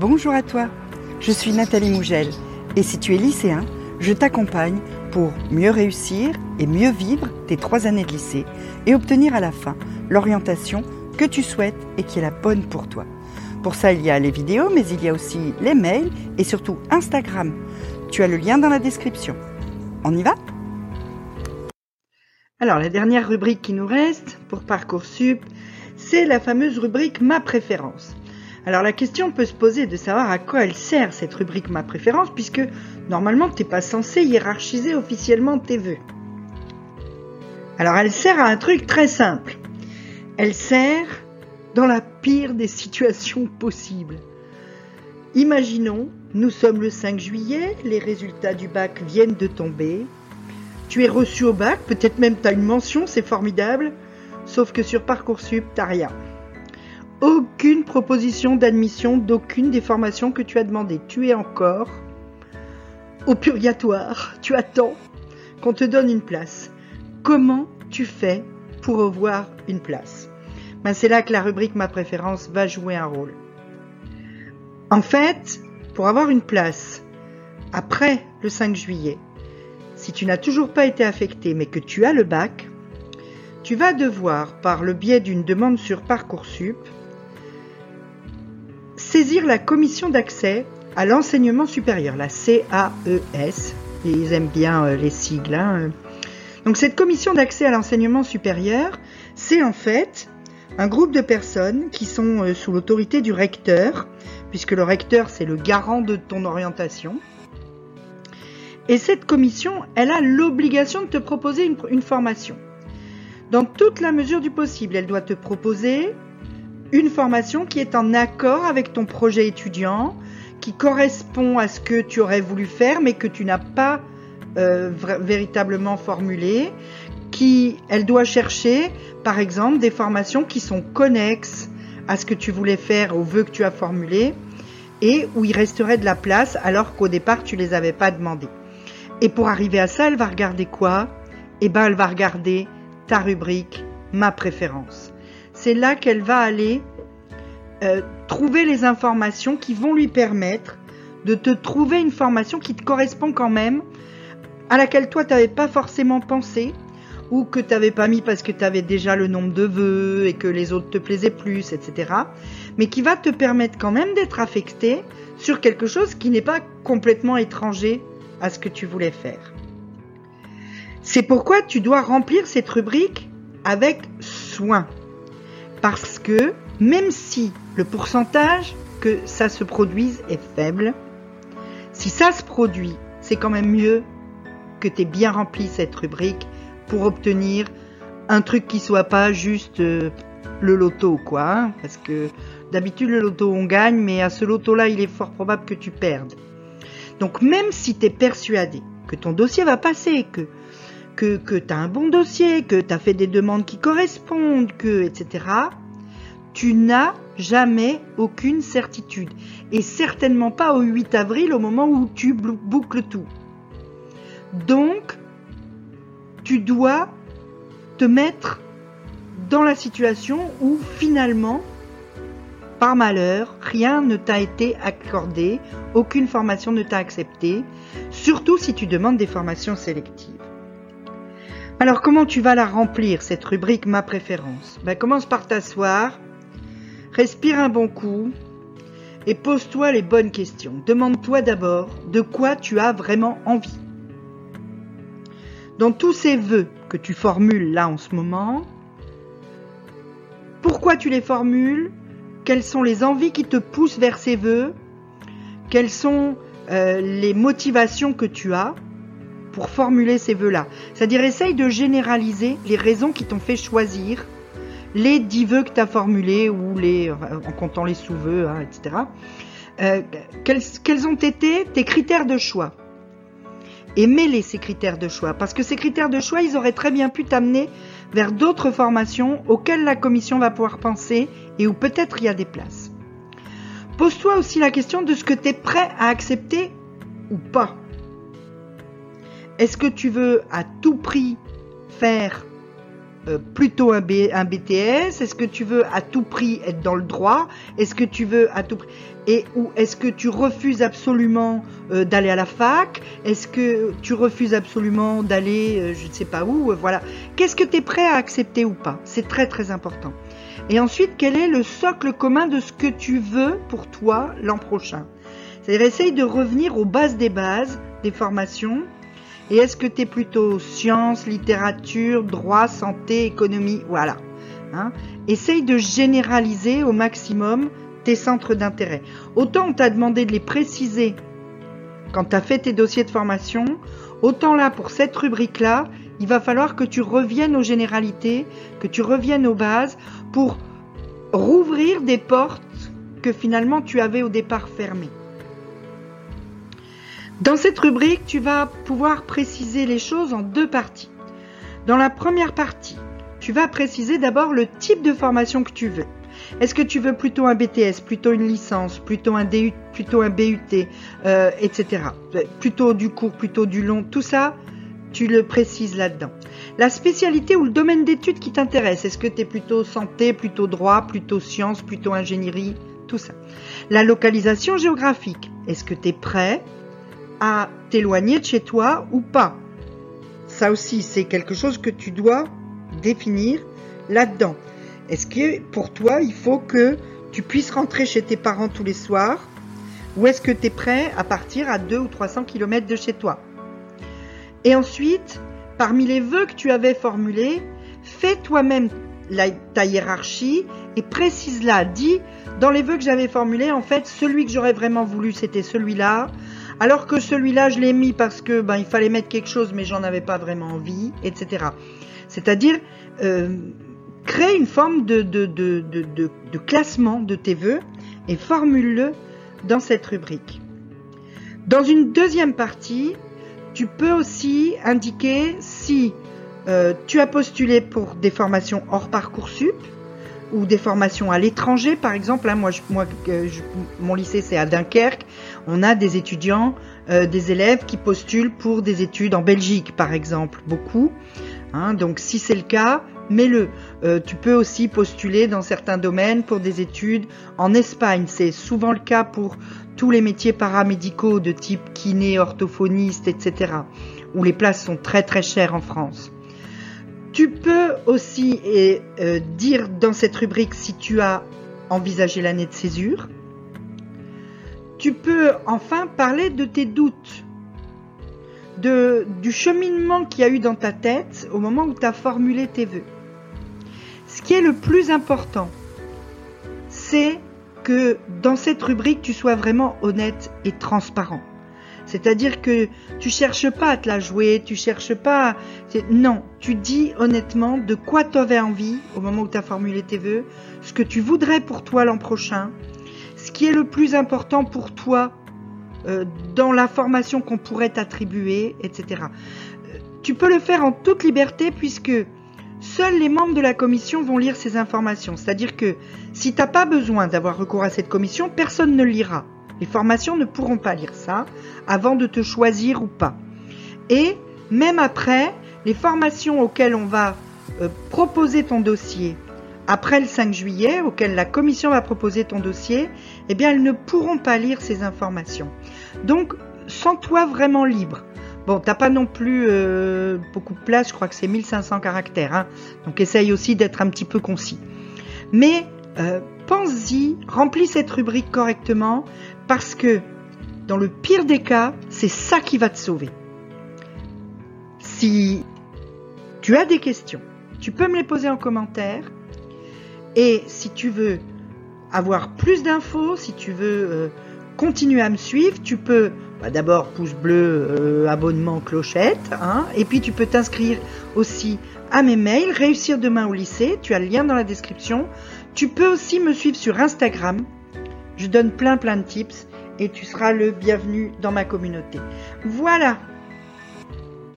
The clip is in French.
Bonjour à toi, je suis Nathalie Mougel et si tu es lycéen, je t'accompagne pour mieux réussir et mieux vivre tes trois années de lycée et obtenir à la fin l'orientation que tu souhaites et qui est la bonne pour toi. Pour ça, il y a les vidéos, mais il y a aussi les mails et surtout Instagram. Tu as le lien dans la description. On y va? Alors, la dernière rubrique qui nous reste pour Parcoursup, c'est la fameuse rubrique Ma préférence. Alors la question peut se poser de savoir à quoi elle sert cette rubrique Ma préférence, puisque normalement tu n'es pas censé hiérarchiser officiellement tes vœux. Alors elle sert à un truc très simple. Elle sert dans la pire des situations possibles. Imaginons, nous sommes le 5 juillet, les résultats du bac viennent de tomber. Tu es reçu au bac, peut-être même tu as une mention, c'est formidable, sauf que sur Parcoursup, t'as rien aucune proposition d'admission d'aucune des formations que tu as demandées. Tu es encore au purgatoire. Tu attends qu'on te donne une place. Comment tu fais pour avoir une place? Ben, C'est là que la rubrique Ma préférence va jouer un rôle. En fait, pour avoir une place après le 5 juillet, si tu n'as toujours pas été affecté mais que tu as le bac, tu vas devoir, par le biais d'une demande sur Parcoursup, saisir la commission d'accès à l'enseignement supérieur, la CAES. Ils aiment bien euh, les sigles. Hein. Donc cette commission d'accès à l'enseignement supérieur, c'est en fait un groupe de personnes qui sont euh, sous l'autorité du recteur, puisque le recteur c'est le garant de ton orientation. Et cette commission, elle a l'obligation de te proposer une formation. Dans toute la mesure du possible, elle doit te proposer une formation qui est en accord avec ton projet étudiant, qui correspond à ce que tu aurais voulu faire mais que tu n'as pas euh, véritablement formulé, qui elle doit chercher par exemple des formations qui sont connexes à ce que tu voulais faire, aux vœux que tu as formulés et où il resterait de la place alors qu'au départ tu les avais pas demandés. Et pour arriver à ça, elle va regarder quoi? Eh ben elle va regarder ta rubrique ma préférence c'est là qu'elle va aller euh, trouver les informations qui vont lui permettre de te trouver une formation qui te correspond quand même, à laquelle toi tu n'avais pas forcément pensé, ou que tu n'avais pas mis parce que tu avais déjà le nombre de vœux et que les autres te plaisaient plus, etc. Mais qui va te permettre quand même d'être affecté sur quelque chose qui n'est pas complètement étranger à ce que tu voulais faire. C'est pourquoi tu dois remplir cette rubrique avec soin. Parce que même si le pourcentage que ça se produise est faible, si ça se produit, c'est quand même mieux que tu aies bien rempli cette rubrique pour obtenir un truc qui soit pas juste euh, le loto, quoi. Hein, parce que d'habitude, le loto, on gagne, mais à ce loto-là, il est fort probable que tu perdes. Donc, même si tu es persuadé que ton dossier va passer, que que, tu as un bon dossier, que tu as fait des demandes qui correspondent, que, etc., tu n'as jamais aucune certitude. Et certainement pas au 8 avril au moment où tu boucles tout. Donc, tu dois te mettre dans la situation où finalement, par malheur, rien ne t'a été accordé, aucune formation ne t'a accepté, surtout si tu demandes des formations sélectives. Alors comment tu vas la remplir, cette rubrique Ma préférence? Ben, Commence par t'asseoir, respire un bon coup et pose-toi les bonnes questions. Demande-toi d'abord de quoi tu as vraiment envie. Dans tous ces vœux que tu formules là en ce moment, pourquoi tu les formules? Quelles sont les envies qui te poussent vers ces vœux? Quelles sont euh, les motivations que tu as? Pour formuler ces vœux-là. C'est-à-dire, essaye de généraliser les raisons qui t'ont fait choisir les dix vœux que tu as formulés ou les, en comptant les sous-vœux, hein, etc. Euh, quels, quels, ont été tes critères de choix? Et mêler ces critères de choix. Parce que ces critères de choix, ils auraient très bien pu t'amener vers d'autres formations auxquelles la commission va pouvoir penser et où peut-être il y a des places. Pose-toi aussi la question de ce que tu es prêt à accepter ou pas. Est-ce que tu veux à tout prix faire euh, plutôt un, BTS Est-ce que tu veux à tout prix être dans le droit? Est-ce que tu veux à tout prix et ou est-ce que tu refuses absolument euh, d'aller à la fac? Est-ce que tu refuses absolument d'aller euh, je ne sais pas où Voilà. Qu'est-ce que tu es prêt à accepter ou pas? C'est très très important. Et ensuite, quel est le socle commun de ce que tu veux pour toi l'an prochain? C'est-à-dire essaye de revenir aux bases des bases des formations et est-ce que tu es plutôt sciences, littérature, droit, santé, économie? Voilà. Hein Essaye de généraliser au maximum tes centres d'intérêt. Autant on t'a demandé de les préciser quand tu as fait tes dossiers de formation, autant là, pour cette rubrique-là, il va falloir que tu reviennes aux généralités, que tu reviennes aux bases pour rouvrir des portes que finalement tu avais au départ fermées. Dans cette rubrique, tu vas pouvoir préciser les choses en deux parties. Dans la première partie, tu vas préciser d'abord le type de formation que tu veux. Est-ce que tu veux plutôt un BTS, plutôt une licence, plutôt un DU, plutôt un BUT, euh, etc. Plutôt du court, plutôt du long, tout ça, tu le précises là-dedans. La spécialité ou le domaine d'études qui t'intéresse, est-ce que tu es plutôt santé, plutôt droit, plutôt sciences, plutôt ingénierie, tout ça. La localisation géographique, est-ce que tu es prêt à t'éloigner de chez toi ou pas. Ça aussi, c'est quelque chose que tu dois définir là-dedans. Est-ce que pour toi, il faut que tu puisses rentrer chez tes parents tous les soirs ou est-ce que tu es prêt à partir à 2 ou 300 km de chez toi? Et ensuite, parmi les vœux que tu avais formulés, fais toi-même ta hiérarchie et précise-la. Dis, dans les vœux que j'avais formulés, en fait, celui que j'aurais vraiment voulu, c'était celui-là. Alors que celui-là, je l'ai mis parce que ben, il fallait mettre quelque chose, mais j'en avais pas vraiment envie, etc. C'est-à-dire euh, créer une forme de, classement de tes vœux et formule-le dans cette rubrique. Dans une deuxième partie, tu peux aussi indiquer si euh, tu as postulé pour des formations hors Parcoursup ou des formations à l'étranger, par exemple. Moi, moi mon lycée, c'est à Dunkerque on a des étudiants, euh, des élèves qui postulent pour des études en Belgique, par exemple, beaucoup. Hein. donc si c'est le cas, mets-le. Euh, tu peux aussi postuler dans certains domaines pour des études en Espagne. C'est souvent le cas pour tous les métiers paramédicaux de type kiné, orthophoniste, etc. où les places sont très très chères en France. Tu peux aussi euh, dire dans cette rubrique si tu as envisagé l'année de césure tu peux enfin parler de tes doutes, du cheminement qu'il y a eu dans ta tête au moment où tu as formulé tes vœux. Ce qui est le plus important, c'est que dans cette rubrique, tu sois vraiment honnête et transparent. C'est-à-dire que tu cherches pas à te la jouer, tu cherches pas. Non, tu dis honnêtement de quoi tu avais envie au moment où tu as formulé tes vœux, ce que tu voudrais pour toi l'an prochain, ce qui est le plus important pour toi euh, dans la formation qu'on pourrait t'attribuer, etc. Euh, tu peux le faire en toute liberté puisque seuls les membres de la commission vont lire ces informations. C'est-à-dire que si tu n'as pas besoin d'avoir recours à cette commission, personne ne lira. Les formations ne pourront pas lire ça avant de te choisir ou pas. Et même après, les formations auxquelles on va euh, proposer ton dossier après le 5 juillet, auquel la commission va proposer ton dossier, eh bien, elles ne pourront pas lire ces informations. Donc, sens-toi vraiment libre. Bon, t'as pas non plus euh, beaucoup de place, je crois que c'est 1500 caractères, hein. donc essaye aussi d'être un petit peu concis. Mais euh, pense-y, remplis cette rubrique correctement, parce que dans le pire des cas, c'est ça qui va te sauver. Si tu as des questions, tu peux me les poser en commentaire. Et si tu veux avoir plus d'infos, si tu veux euh, continuer à me suivre, tu peux bah, d'abord pouce bleu, euh, abonnement, clochette, hein, et puis tu peux t'inscrire aussi à mes mails, réussir demain au lycée, tu as le lien dans la description. Tu peux aussi me suivre sur Instagram, je donne plein plein de tips et tu seras le bienvenu dans ma communauté. Voilà,